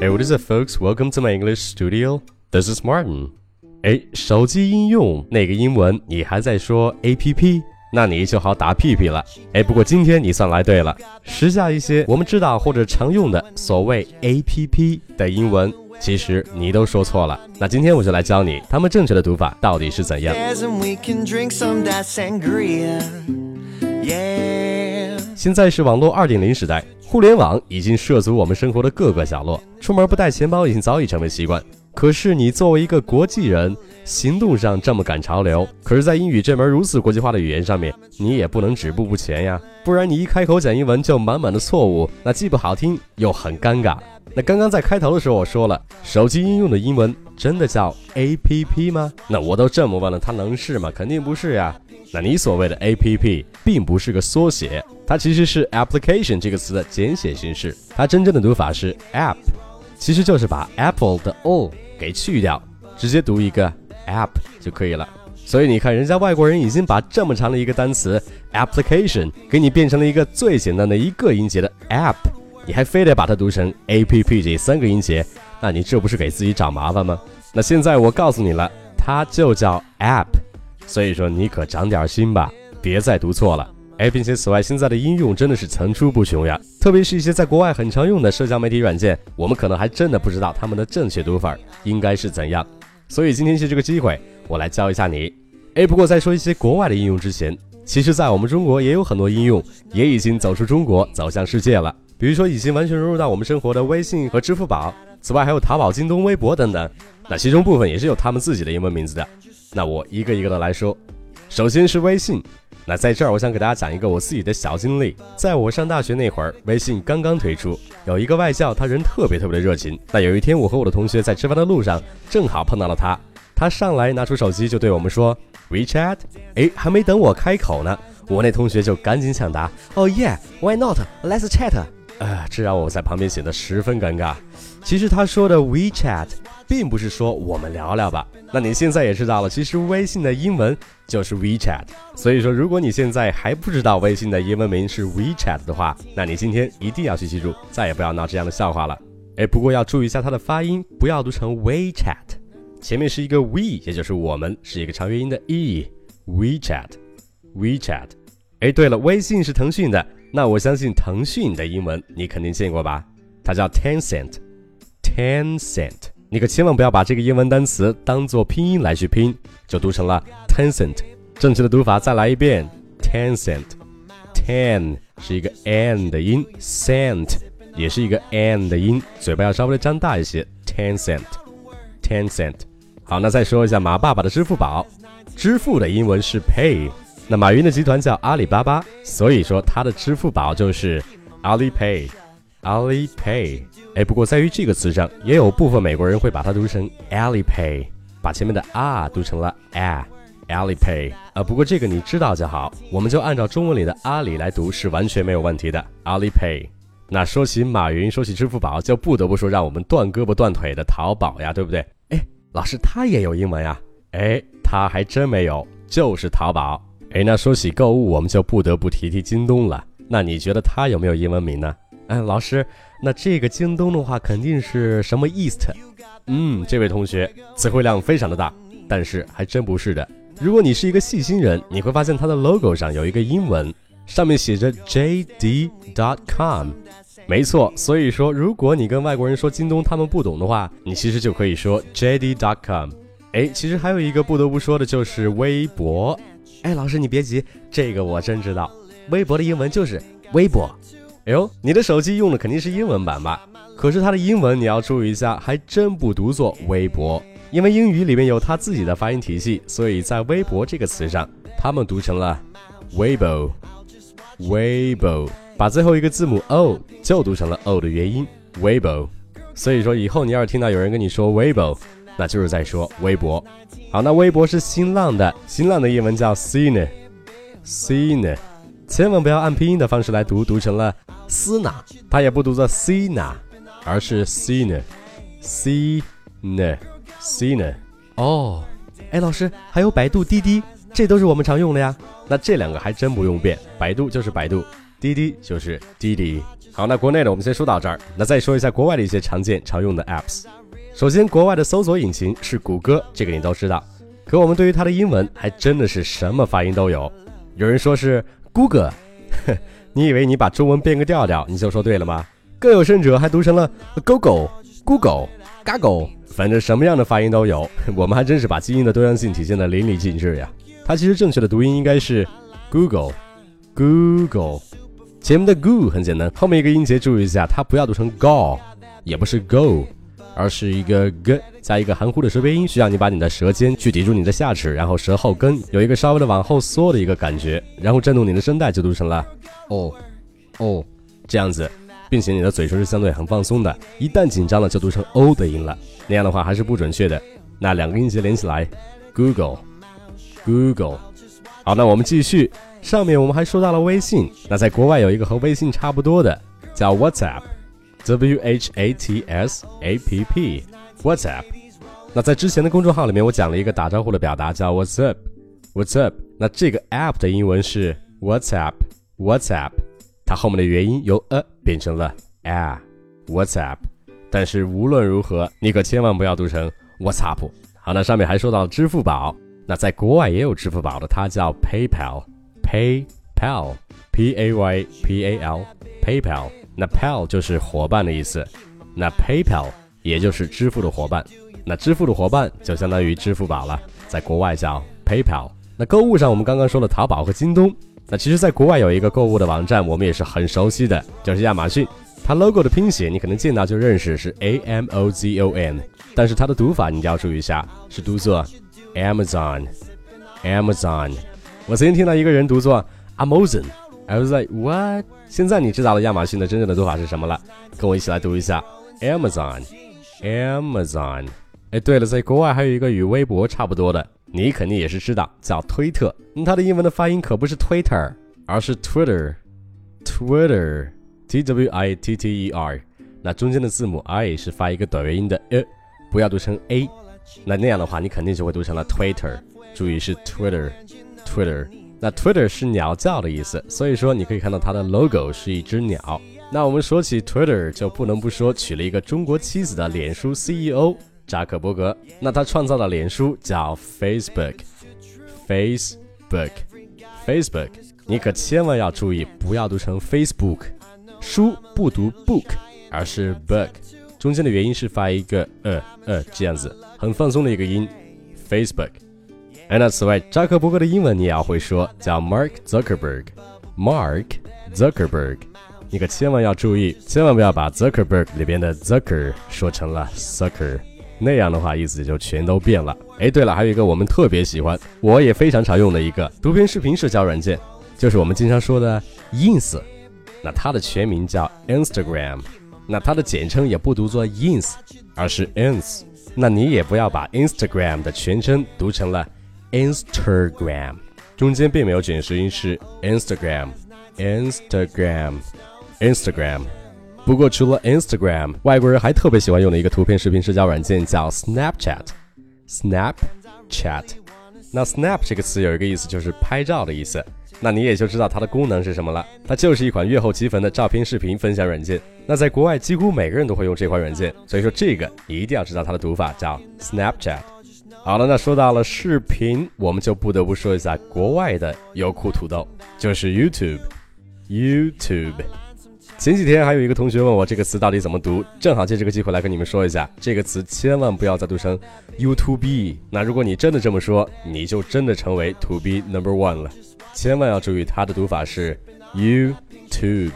Hey, what is it, folks? Welcome to my English studio. This is Martin. 哎，手机应用那个英文你还在说 A P P，那你就好打屁屁了。哎，不过今天你算来对了，时下一些我们知道或者常用的所谓 A P P 的英文，其实你都说错了。那今天我就来教你他们正确的读法到底是怎样。现在是网络二点零时代，互联网已经涉足我们生活的各个角落，出门不带钱包已经早已成为习惯。可是你作为一个国际人，行动上这么赶潮流，可是，在英语这门如此国际化的语言上面，你也不能止步不前呀，不然你一开口讲英文就满满的错误，那既不好听又很尴尬。那刚刚在开头的时候我说了，手机应用的英文真的叫 A P P 吗？那我都这么问了，它能是吗？肯定不是呀。那你所谓的 A P P 并不是个缩写，它其实是 application 这个词的简写形式。它真正的读法是 app，其实就是把 apple 的 o 给去掉，直接读一个 app 就可以了。所以你看，人家外国人已经把这么长的一个单词 application 给你变成了一个最简单的一个音节的 app，你还非得把它读成 A P P 这三个音节，那你这不是给自己找麻烦吗？那现在我告诉你了，它就叫 app。所以说你可长点心吧，别再读错了。哎，并且此外，现在的应用真的是层出不穷呀，特别是一些在国外很常用的社交媒体软件，我们可能还真的不知道他们的正确读法应该是怎样。所以今天借这个机会，我来教一下你。哎，不过在说一些国外的应用之前，其实，在我们中国也有很多应用也已经走出中国，走向世界了。比如说，已经完全融入到我们生活的微信和支付宝，此外还有淘宝、京东、微博等等，那其中部分也是有他们自己的英文名字的。那我一个一个的来说，首先是微信。那在这儿，我想给大家讲一个我自己的小经历。在我上大学那会儿，微信刚刚推出，有一个外教，他人特别特别的热情。那有一天，我和我的同学在吃饭的路上，正好碰到了他。他上来拿出手机就对我们说 WeChat。哎，还没等我开口呢，我那同学就赶紧抢答：Oh yeah，Why not？Let's chat。啊，这让我在旁边显得十分尴尬。其实他说的 WeChat。并不是说我们聊聊吧，那你现在也知道了，其实微信的英文就是 WeChat。所以说，如果你现在还不知道微信的英文名是 WeChat 的话，那你今天一定要去记住，再也不要闹这样的笑话了。哎，不过要注意一下它的发音，不要读成 WeChat，前面是一个 We，也就是我们，是一个长元音的 E，WeChat，WeChat。哎，对了，微信是腾讯的，那我相信腾讯的英文你肯定见过吧？它叫 Tencent，Tencent。你可千万不要把这个英文单词当做拼音来去拼，就读成了 Tencent。正确的读法再来一遍，Tencent。Ten 是一个 n 的音，cent 也是一个 n 的音，嘴巴要稍微的张大一些。Tencent，Tencent。好，那再说一下马爸爸的支付宝，支付的英文是 Pay。那马云的集团叫阿里巴巴，所以说他的支付宝就是 Alipay AliPay，。哎，不过在于这个词上，也有部分美国人会把它读成 Alipay，把前面的啊读成了 a，Alipay 啊。不过这个你知道就好，我们就按照中文里的阿里来读是完全没有问题的 Alipay。那说起马云，说起支付宝，就不得不说让我们断胳膊断腿的淘宝呀，对不对？哎，老师他也有英文呀？哎，他还真没有，就是淘宝。哎，那说起购物，我们就不得不提提京东了。那你觉得他有没有英文名呢？哎，老师。那这个京东的话肯定是什么 East？嗯，这位同学词汇量非常的大，但是还真不是的。如果你是一个细心人，你会发现它的 logo 上有一个英文，上面写着 JD.com。没错，所以说如果你跟外国人说京东他们不懂的话，你其实就可以说 JD.com。哎，其实还有一个不得不说的就是微博。哎，老师你别急，这个我真知道，微博的英文就是微博。哎呦，你的手机用的肯定是英文版吧？可是它的英文你要注意一下，还真不读作微博，因为英语里面有它自己的发音体系，所以在微博这个词上，他们读成了 Weibo，Weibo，把最后一个字母 o 就读成了 o 的元音 Weibo。所以说以后你要是听到有人跟你说 Weibo，那就是在说微博。好，那微博是新浪的，新浪的英文叫 Sina，Sina。千万不要按拼音的方式来读，读成了斯纳，它也不读作 Sina，而是 Sina，Sina，Sina。哦，哎，老师，还有百度、滴滴，这都是我们常用的呀。那这两个还真不用变，百度就是百度，滴滴就是滴滴。好，那国内的我们先说到这儿。那再说一下国外的一些常见常用的 apps。首先，国外的搜索引擎是谷歌，这个你都知道。可我们对于它的英文还真的是什么发音都有。有人说是 Google，你以为你把中文变个调调你就说对了吗？更有甚者还读成了 Google、Google、Google，反正什么样的发音都有。我们还真是把基因的多样性体现的淋漓尽致呀。它其实正确的读音应该是 Google、Google。前面的 Go 很简单，后面一个音节注意一下，它不要读成 Go，也不是 Go，而是一个 G 加一个含糊的舌边音，需要你把你的舌尖去抵住你的下齿，然后舌后根有一个稍微的往后缩的一个感觉，然后震动你的声带就读成了哦哦这样子，并且你的嘴唇是相对很放松的，一旦紧张了就读成 O 的音了，那样的话还是不准确的。那两个音节连起来，Google Google。好，那我们继续。上面我们还说到了微信，那在国外有一个和微信差不多的，叫 WhatsApp WHATSAPP WhatsApp。那在之前的公众号里面，我讲了一个打招呼的表达，叫 What's up，What's up。那这个 app 的英文是 WhatsApp，WhatsApp。它后面的元音由 a 变成了 a，WhatsApp。但是无论如何，你可千万不要读成 WhatsApp。好，那上面还说到支付宝，那在国外也有支付宝的，它叫 PayPal，PayPal。P a y p a l，PayPal，那 Pal 就是伙伴的意思，那 PayPal 也就是支付的伙伴，那支付的伙伴就相当于支付宝了，在国外叫 PayPal。那购物上，我们刚刚说了淘宝和京东，那其实，在国外有一个购物的网站，我们也是很熟悉的，就是亚马逊。它 logo 的拼写你可能见到就认识是 A M O Z O N，但是它的读法你一定要注意一下，是读作 Amazon，Amazon。我曾经听到一个人读作 Amazon I was like what？现在你知道了亚马逊的真正的读法是什么了？跟我一起来读一下 Amazon，Amazon。哎，对了，在国外还有一个与微博差不多的，你肯定也是知道，叫推特。它的英文的发音可不是 Twitter，而是 Twitter，Twitter，T W I T T E R。那中间的字母 I 是发一个短元音的 e，不要读成 a。那那样的话，你肯定就会读成了 Twitter。注意是 Twitter。Twitter，那 Twitter 是鸟叫的意思，所以说你可以看到它的 logo 是一只鸟。那我们说起 Twitter，就不能不说娶了一个中国妻子的脸书 CEO 扎克伯格。那他创造的脸书叫 Facebook，Facebook，Facebook。你可千万要注意，不要读成 Facebook，书不读 book，而是 book，中间的元音是发一个呃呃这样子，很放松的一个音，Facebook。那此外，扎克伯格的英文你也要会说，叫 Mark Zuckerberg，Mark Zuckerberg，你可千万要注意，千万不要把 Zuckerberg 里边的 Zucker 说成了 Sucker，那样的话意思就全都变了。哎，对了，还有一个我们特别喜欢，我也非常常用的一个图片视频社交软件，就是我们经常说的 Ins，那它的全名叫 Instagram，那它的简称也不读作 Ins，而是 Ins，那你也不要把 Instagram 的全称读成了。Instagram 中间并没有卷舌音，是 Instagram，Instagram，Instagram。不过除了 Instagram，外国人还特别喜欢用的一个图片视频社交软件叫 Snapchat，Snapchat。那 Snap 这个词有一个意思就是拍照的意思，那你也就知道它的功能是什么了。它就是一款月后即焚的照片视频分享软件。那在国外几乎每个人都会用这款软件，所以说这个你一定要知道它的读法叫 Snapchat。好了，那说到了视频，我们就不得不说一下国外的优酷土豆，就是 YouTube。YouTube。前几天还有一个同学问我这个词到底怎么读，正好借这个机会来跟你们说一下，这个词千万不要再读成 YouTube。那如果你真的这么说，你就真的成为 To be number one 了。千万要注意它的读法是 YouTube。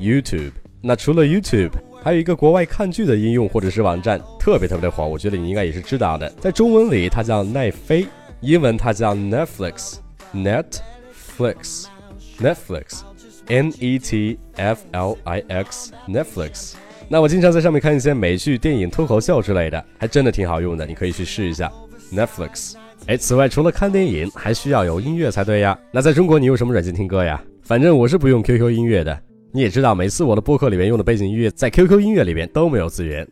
YouTube。那除了 YouTube。还有一个国外看剧的应用或者是网站，特别特别的火，我觉得你应该也是知道的。在中文里，它叫奈飞，英文它叫 Netflix，Netflix，Netflix，N E T F L I X，Netflix。那我经常在上面看一些美剧、电影、脱口秀之类的，还真的挺好用的，你可以去试一下 Netflix。哎，此外除了看电影，还需要有音乐才对呀。那在中国，你用什么软件听歌呀？反正我是不用 QQ 音乐的。你也知道，每次我的播客里面用的背景音乐，在 QQ 音乐里面都没有资源。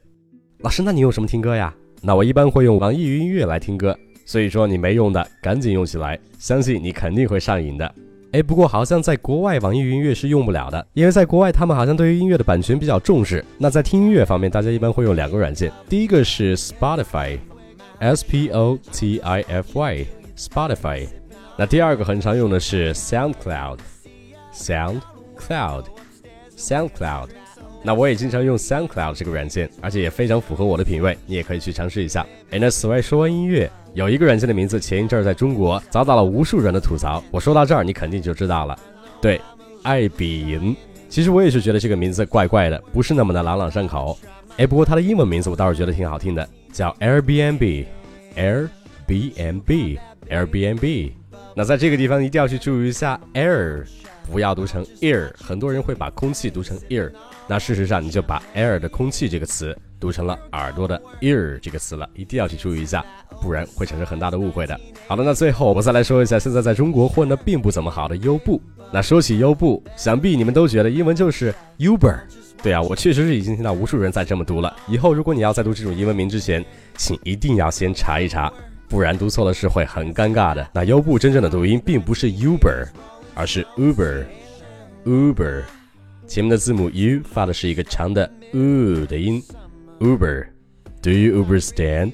老师，那你用什么听歌呀？那我一般会用网易云音乐来听歌。所以说，你没用的赶紧用起来，相信你肯定会上瘾的。哎，不过好像在国外网易云音乐是用不了的，因为在国外他们好像对于音乐的版权比较重视。那在听音乐方面，大家一般会用两个软件，第一个是 Spotify，S P O T I F Y，Spotify。那第二个很常用的是 SoundCloud，SoundCloud SoundCloud，。那我也经常用 SoundCloud 这个软件，而且也非常符合我的品味，你也可以去尝试一下。哎，那此外说完音乐。有一个软件的名字，前一阵儿在中国遭到了无数人的吐槽。我说到这儿，你肯定就知道了。对，爱彼迎。其实我也是觉得这个名字怪怪的，不是那么的朗朗上口。哎，不过它的英文名字我倒是觉得挺好听的，叫 Airbnb，Airbnb，Airbnb。那在这个地方一定要去注意一下，air 不要读成 ear，很多人会把空气读成 ear。那事实上，你就把 air 的空气这个词读成了耳朵的 ear 这个词了，一定要去注意一下，不然会产生很大的误会的。好了，那最后我再来说一下，现在在中国混得并不怎么好的优步。那说起优步，想必你们都觉得英文就是 Uber。对啊，我确实是已经听到无数人在这么读了。以后如果你要在读这种英文名之前，请一定要先查一查，不然读错了是会很尴尬的。那优步真正的读音并不是 Uber，而是 Uber，Uber。前面的字母 U 发的是一个长的 U 的音，Uber，Do you understand？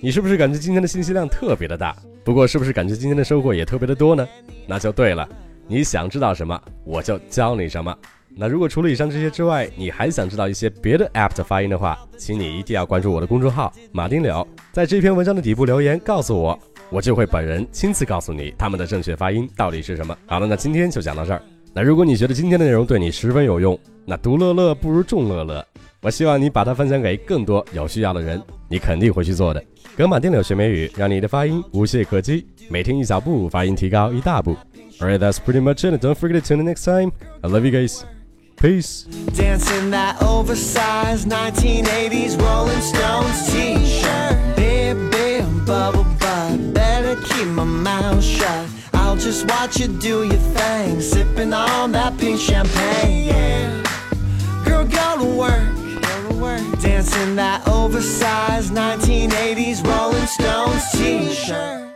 你是不是感觉今天的信息量特别的大？不过是不是感觉今天的收获也特别的多呢？那就对了，你想知道什么，我就教你什么。那如果除了以上这些之外，你还想知道一些别的 app 的发音的话，请你一定要关注我的公众号马丁柳，在这篇文章的底部留言告诉我，我就会本人亲自告诉你他们的正确发音到底是什么。好了，那今天就讲到这儿。那如果你觉得今天的内容对你十分有用，那独乐乐不如众乐乐。我希望你把它分享给更多有需要的人，你肯定会去做的。跟马丁柳学美语，让你的发音无懈可击，每天一小步，发音提高一大步。Alright, that's pretty much it. Don't forget to tune in next time. I love you guys. Peace. Dancing that oversized 1980s Rolling Stones t-shirt. Baby, bubble butt. Better keep my mouth shut. I'll just watch you do your thing, sipping on that pink champagne. Yeah. Girl, go to work, go to work, dancing that oversized 1980s Rolling Stones t-shirt.